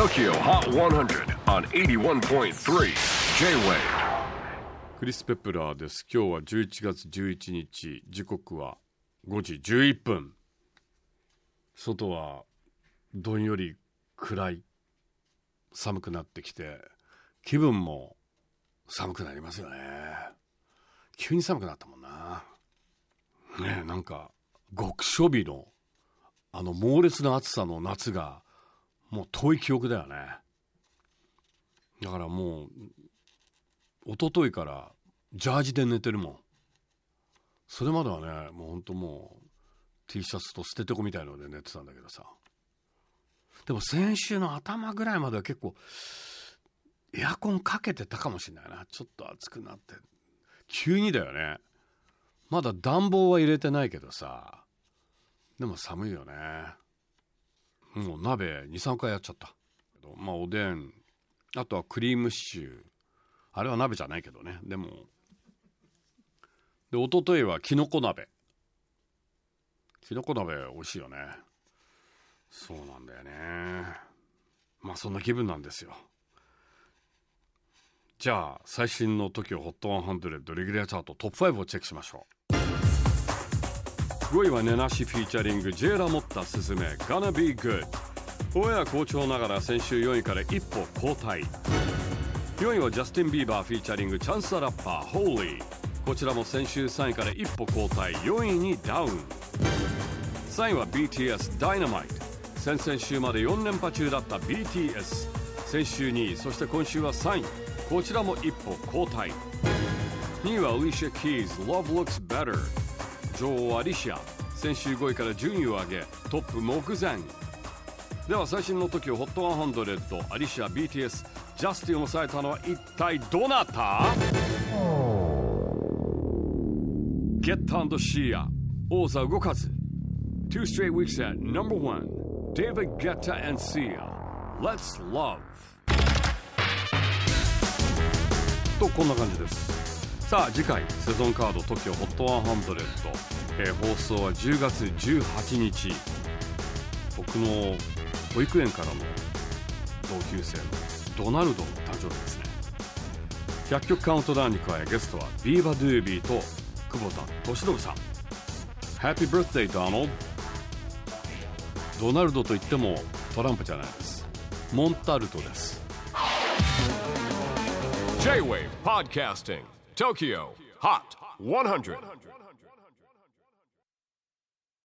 TOKYO HOT 100 on 81.3 J-WAVE クリス・ペプラーです。今日は11月11日。時刻は5時11分。外はどんより暗い。寒くなってきて気分も寒くなりますよね。急に寒くなったもんな。ねえなんか極暑日のあの猛烈な暑さの夏がもう遠い記憶だよね。だからもう一昨日からジャージで寝てるもん。それまではねもうほんともう T シャツと捨ててこみたいので寝てたんだけどさ。でも先週の頭ぐらいまでは結構エアコンかけてたかもしれないな。ちょっと暑くなって。急にだよね。まだ暖房は入れてないけどさ。でも寒いよね。もう鍋23回やっちゃった。まあおでんあとはクリームシチュー。あれは鍋じゃないけどね。でもで一昨日はきのこ鍋。きのこ鍋美味しいよね。そうなんだよね。まあそんな気分なんですよ。じゃあ最新の TOKIOHOT100 レギュラーチャートトップ5をチェックしましょう。5位はネナシフィーチャリングジェラモッタスズメ Gonna Be Good. オンエア好調ながら先週4位から一歩後退。4位はジャスティン・ビーバーフィーチャリングチャンス・ザ・ラッパー Holy こちらも先週3位から一歩後退。4位にダウン。3位は BTS Dynamite 先々週まで4連覇中だった BTS 先週2位そして今週は3位。こちらも一歩後退。2位は Alicia Keys Love Looks Better 女王アリシア。先週5位から順位を上げトップ目前。では最新の時を HOT100 アリシア BTS ジャスティンを抑えたのは一体どなた？ゲッタシーア。王座動かず。Two straight weeks at number one. David Guetta and Sia. Let's Love. とこんな感じです。さあ次回セゾンカード TOKIOHOT100、えー、放送は10月18日。僕の保育園からの同級生のドナルドの誕生日ですね。100曲カウントダウンに加えゲストはビーバ・ドゥービーと久保田利伸さん。Happy birthday Donald. ドナルドといってもトランプじゃないです。モンタルトです。J-Wave Podcasting TOKYO HOT 100